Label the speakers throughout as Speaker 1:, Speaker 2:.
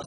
Speaker 1: a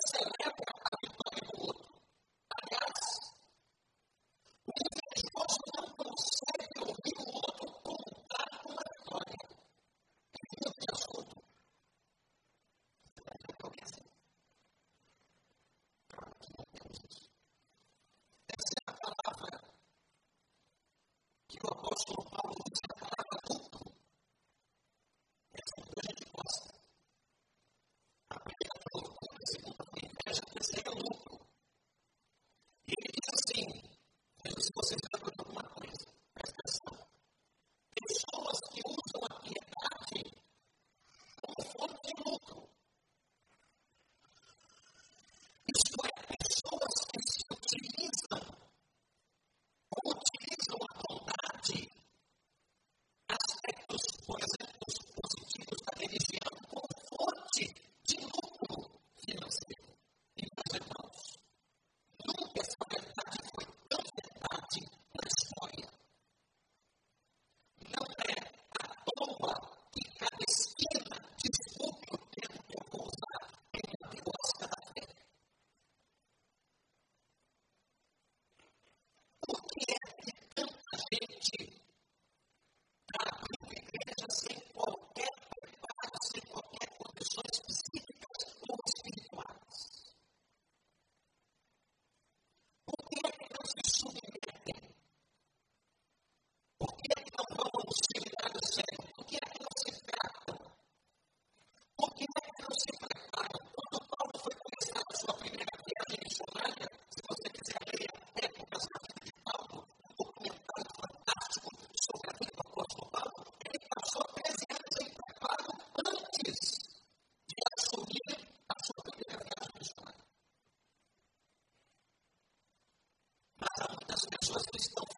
Speaker 1: Jesus está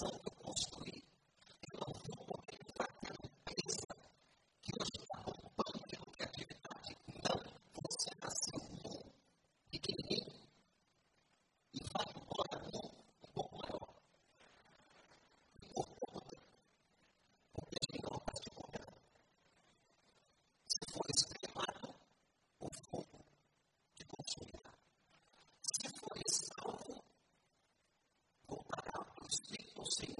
Speaker 1: você will see.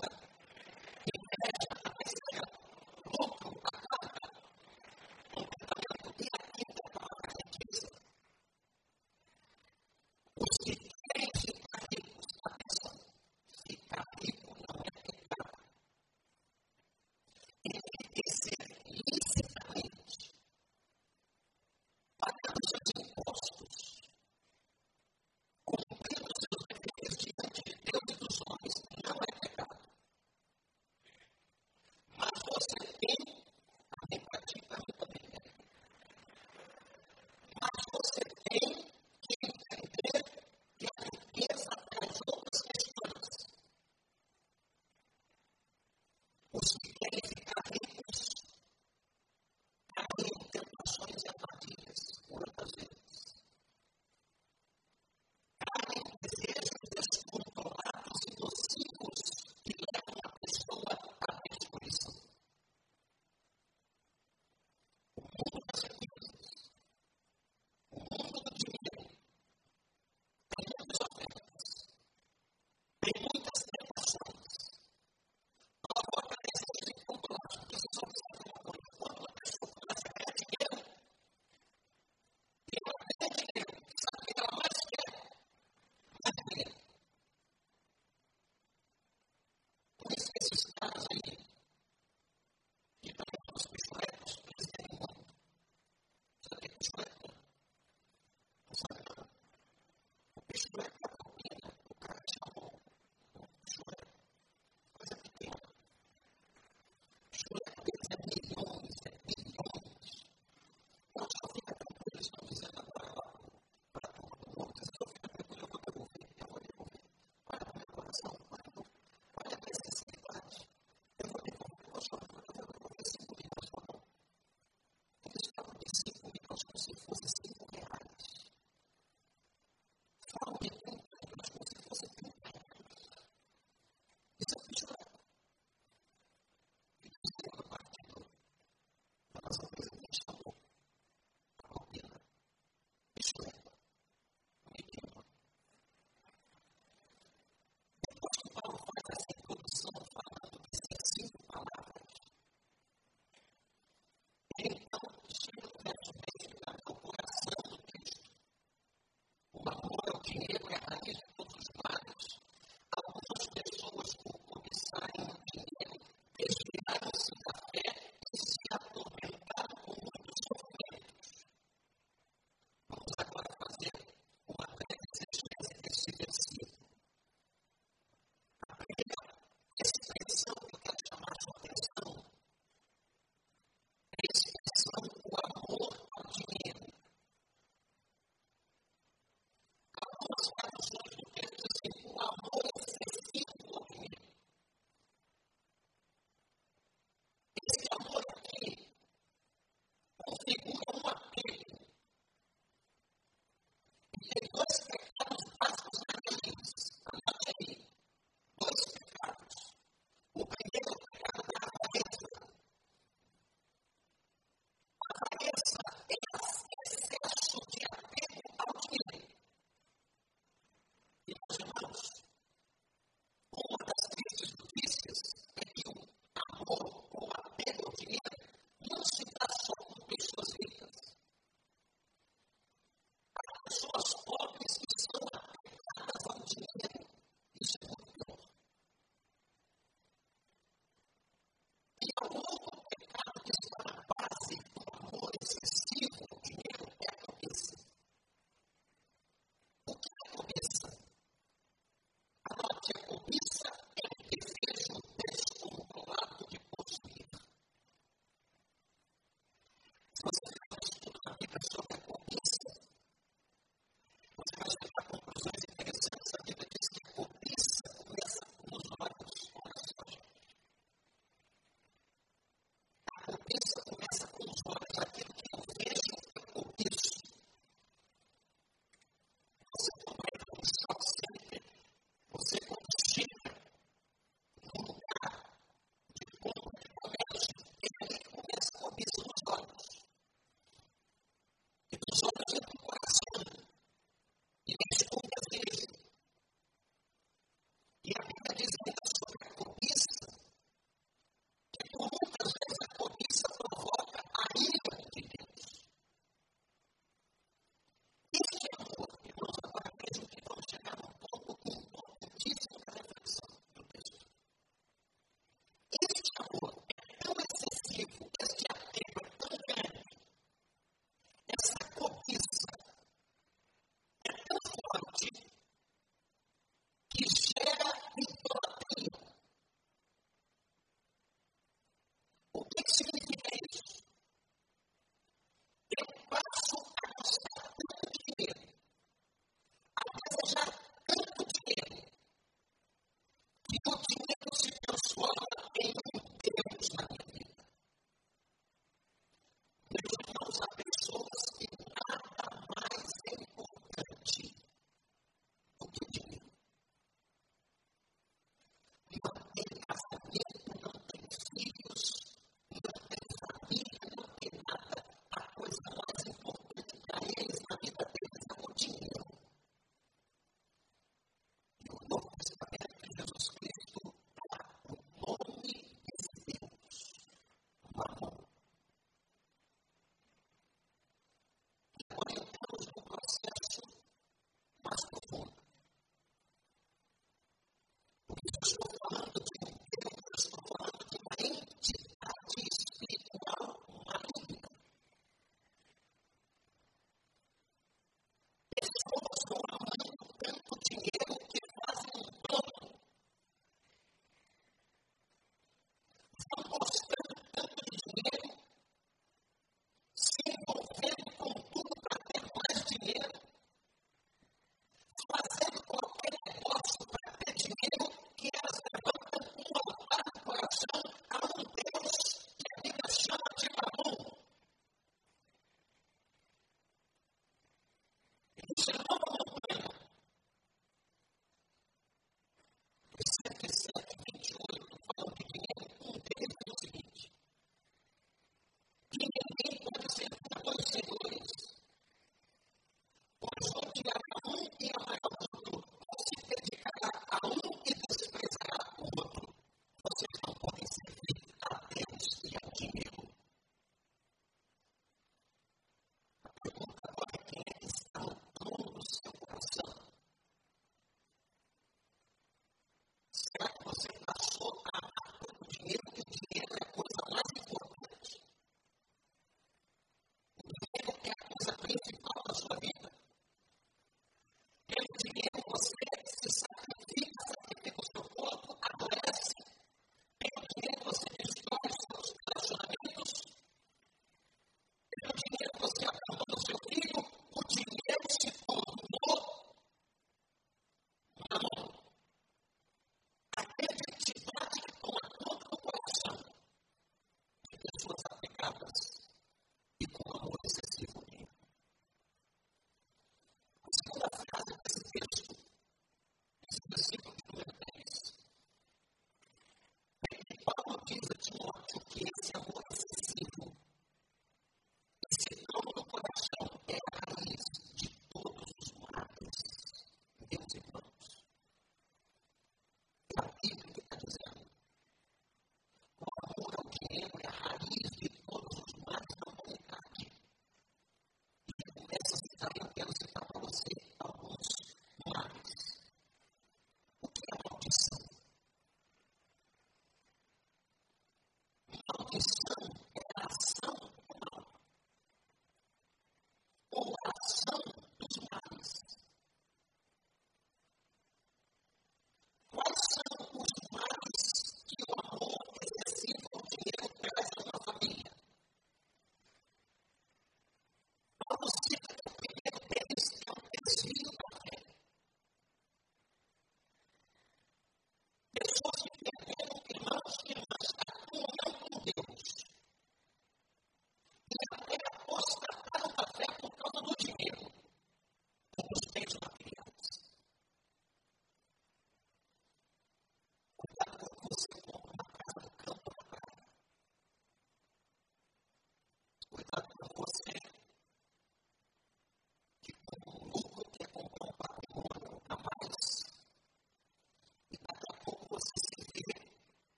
Speaker 1: amazing powers for me.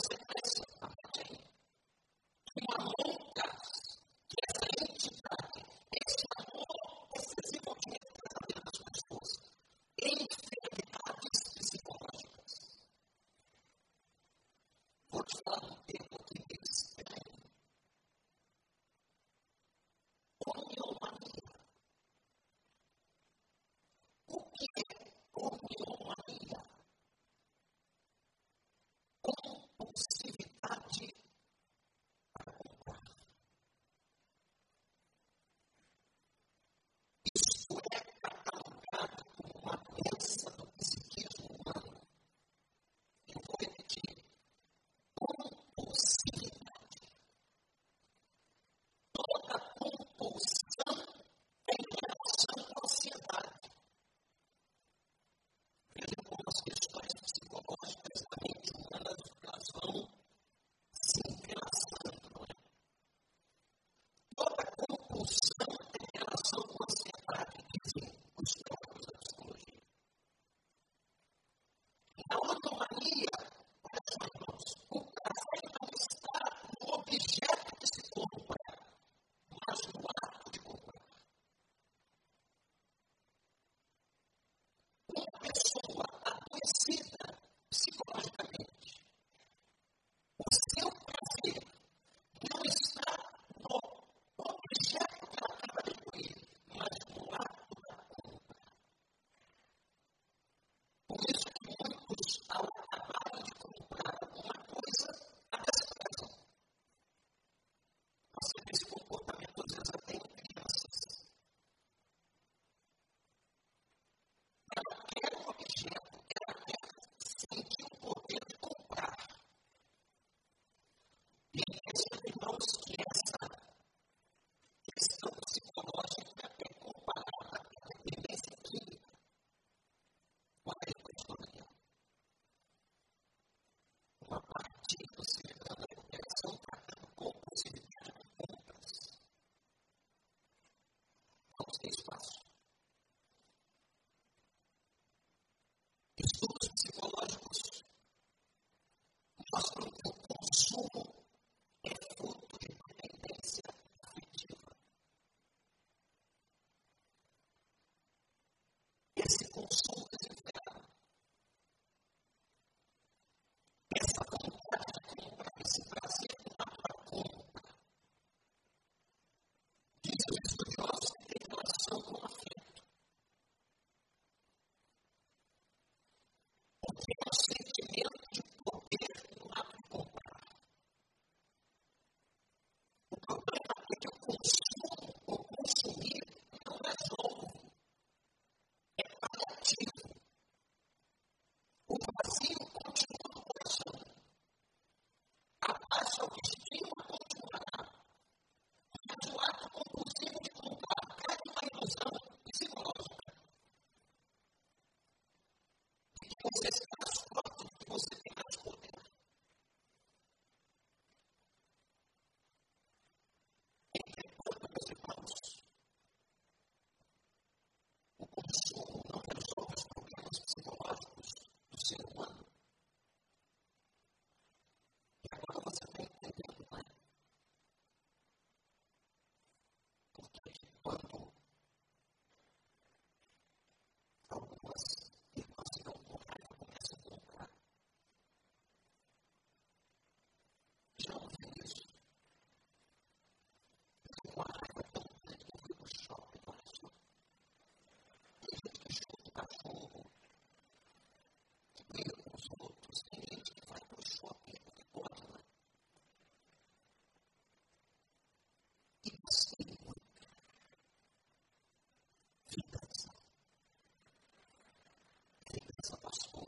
Speaker 1: I'll say, says gospel.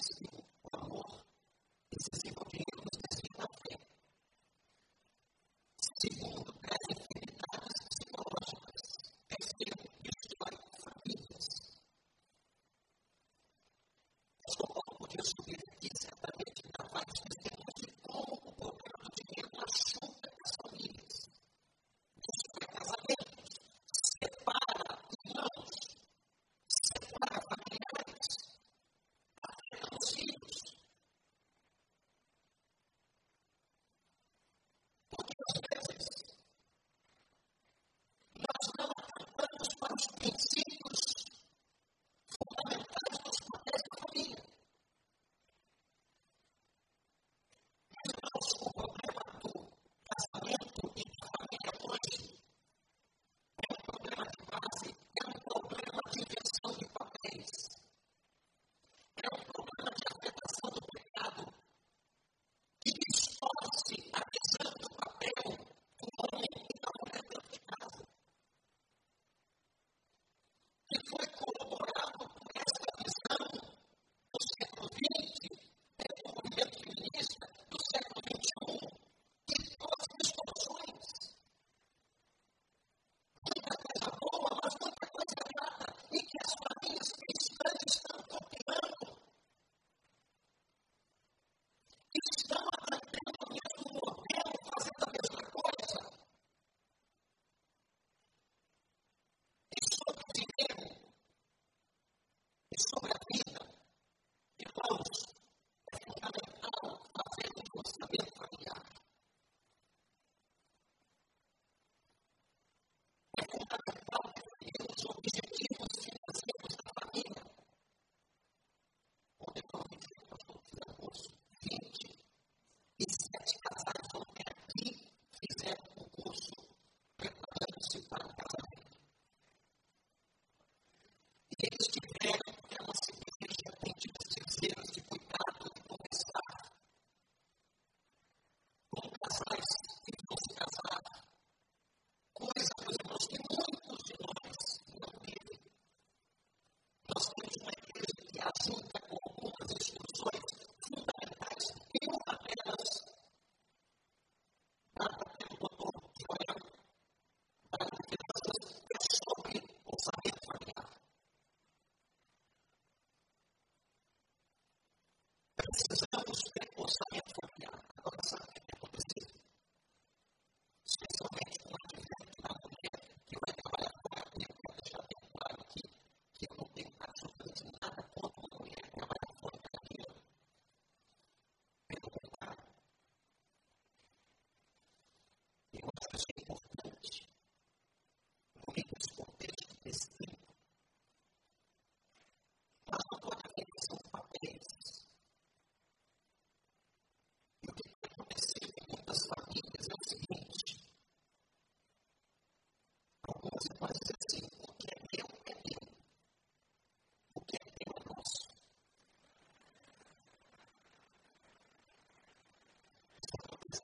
Speaker 1: invisible صحيح صوفيا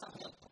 Speaker 1: something.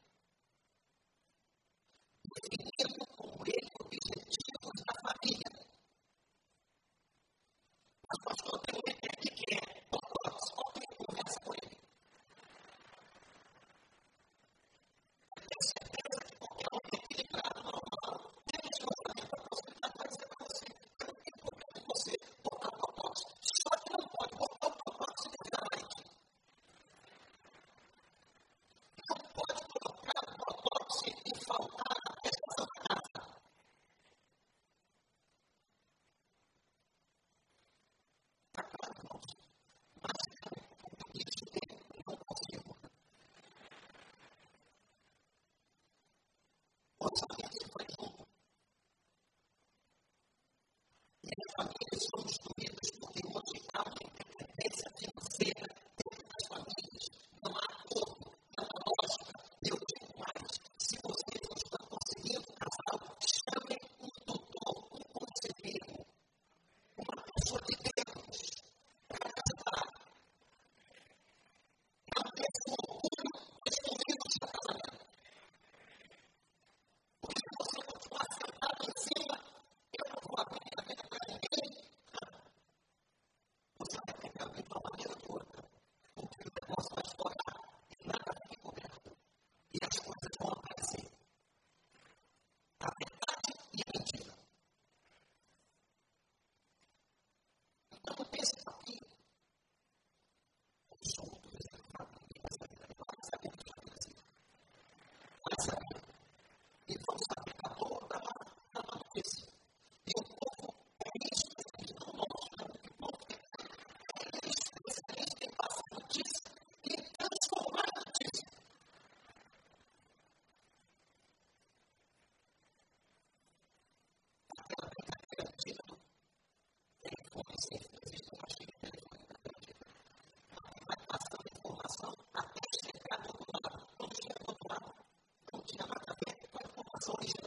Speaker 1: consolation.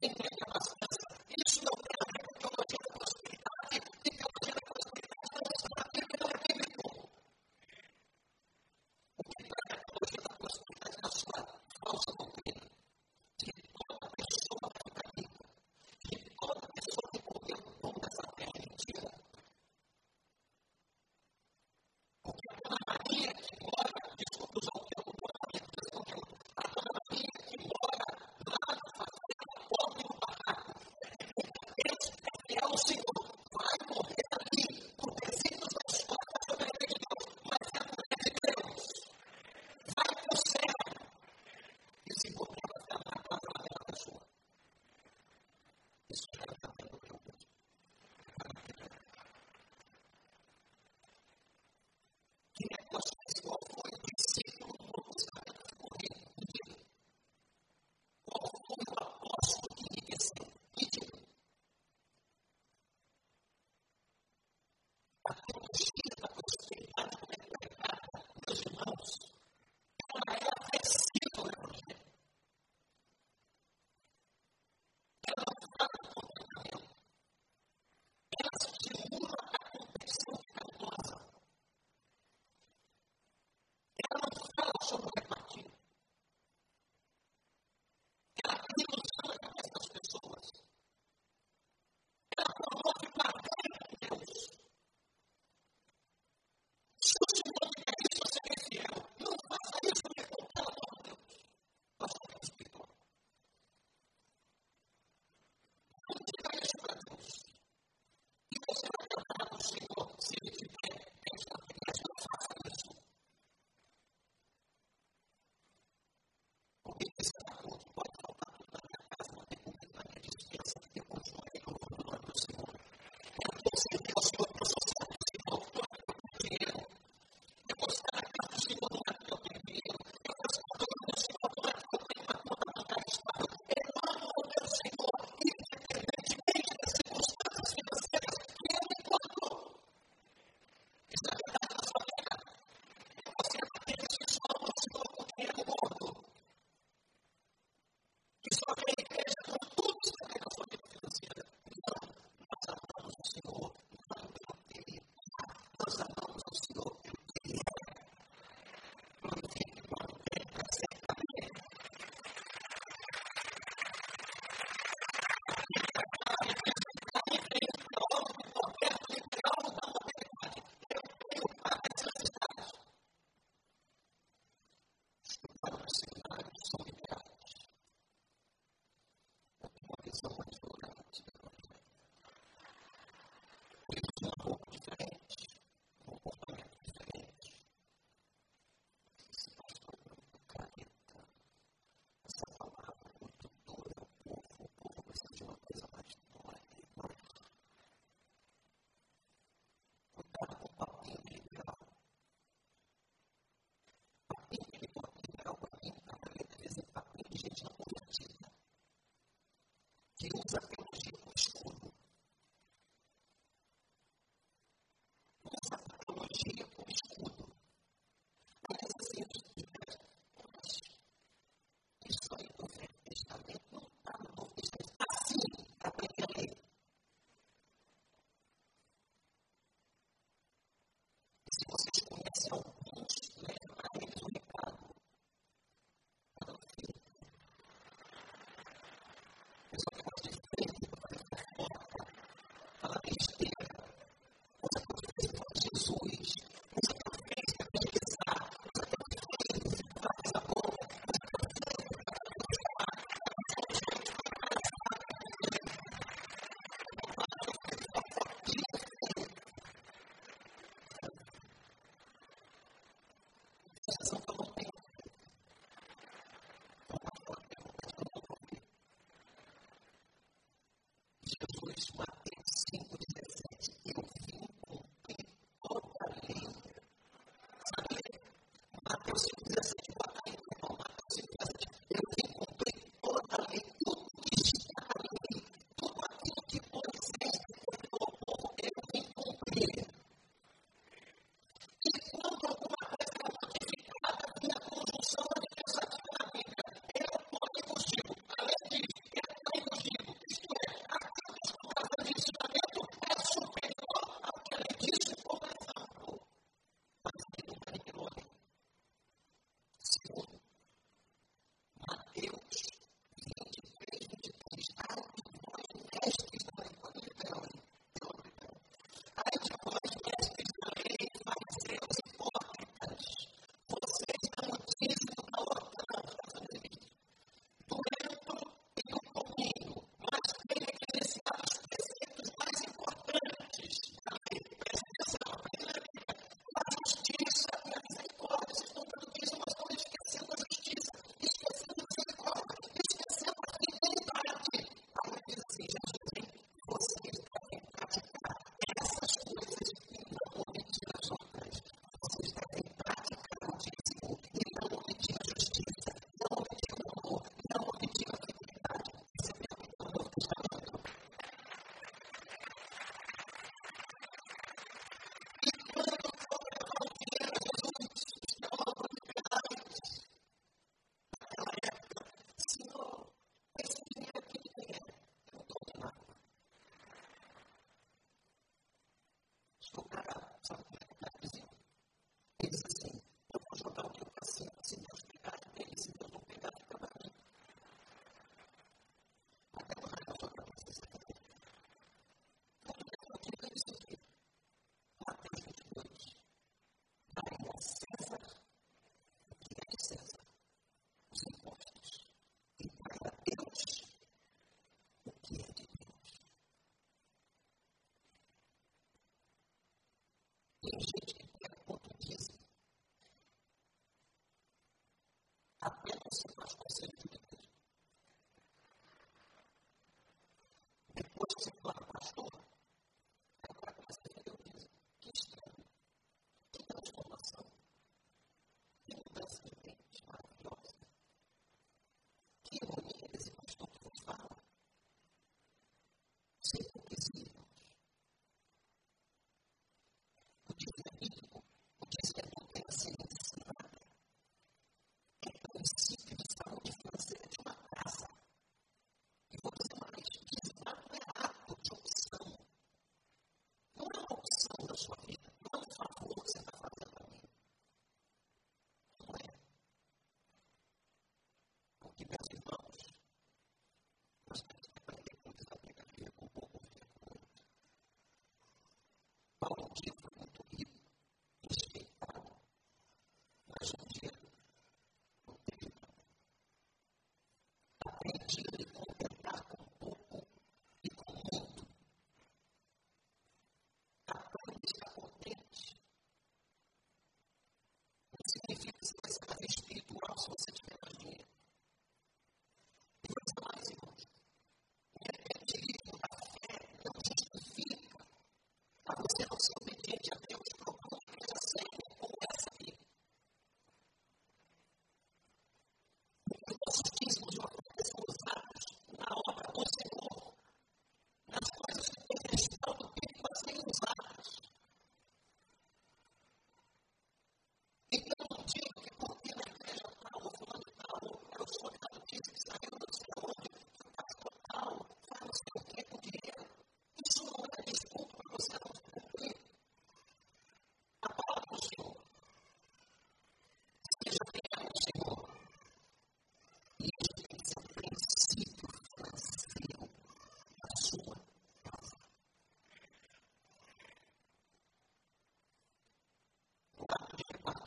Speaker 1: Que does that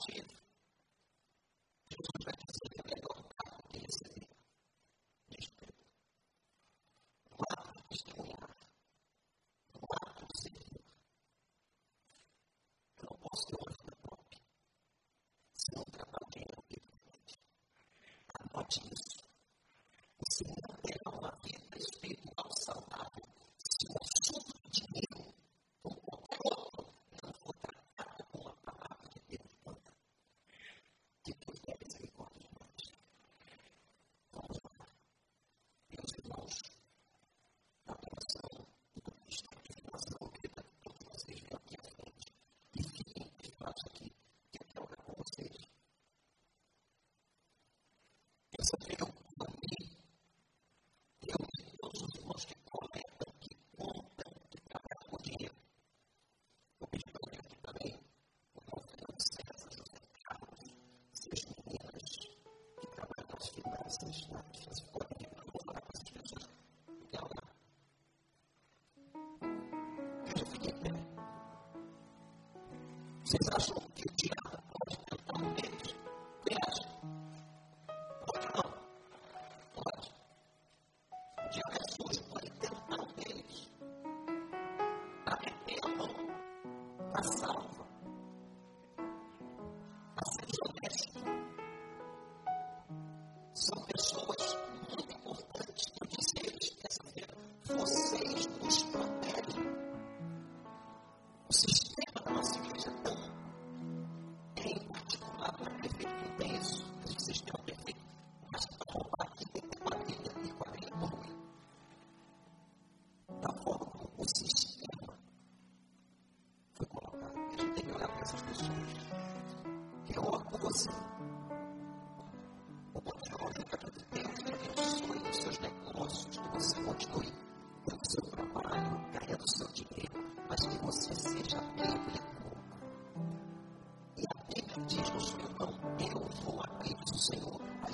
Speaker 1: Vocês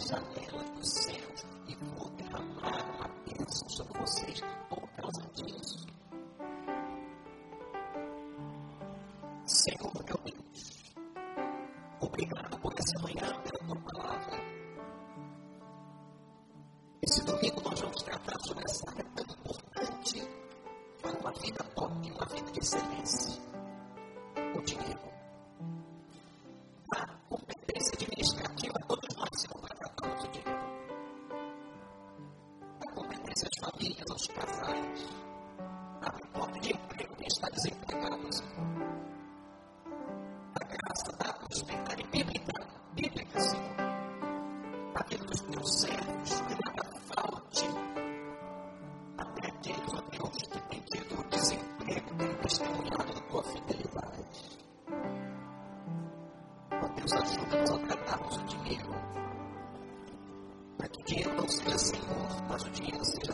Speaker 1: janela do céu e vou derramar uma bênção sobre vocês por causa disso. Senhor, meu Deus, obrigado por essa manhã, pela tua palavra. testemunhar da tua fidelidade. Ó Deus, ajuda-nos a tratarmos o dinheiro, para que o dinheiro não seja Senhor, mas o dinheiro seja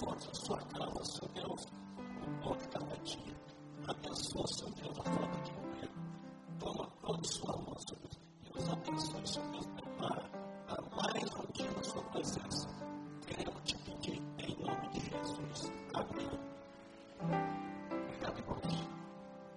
Speaker 1: 说着算着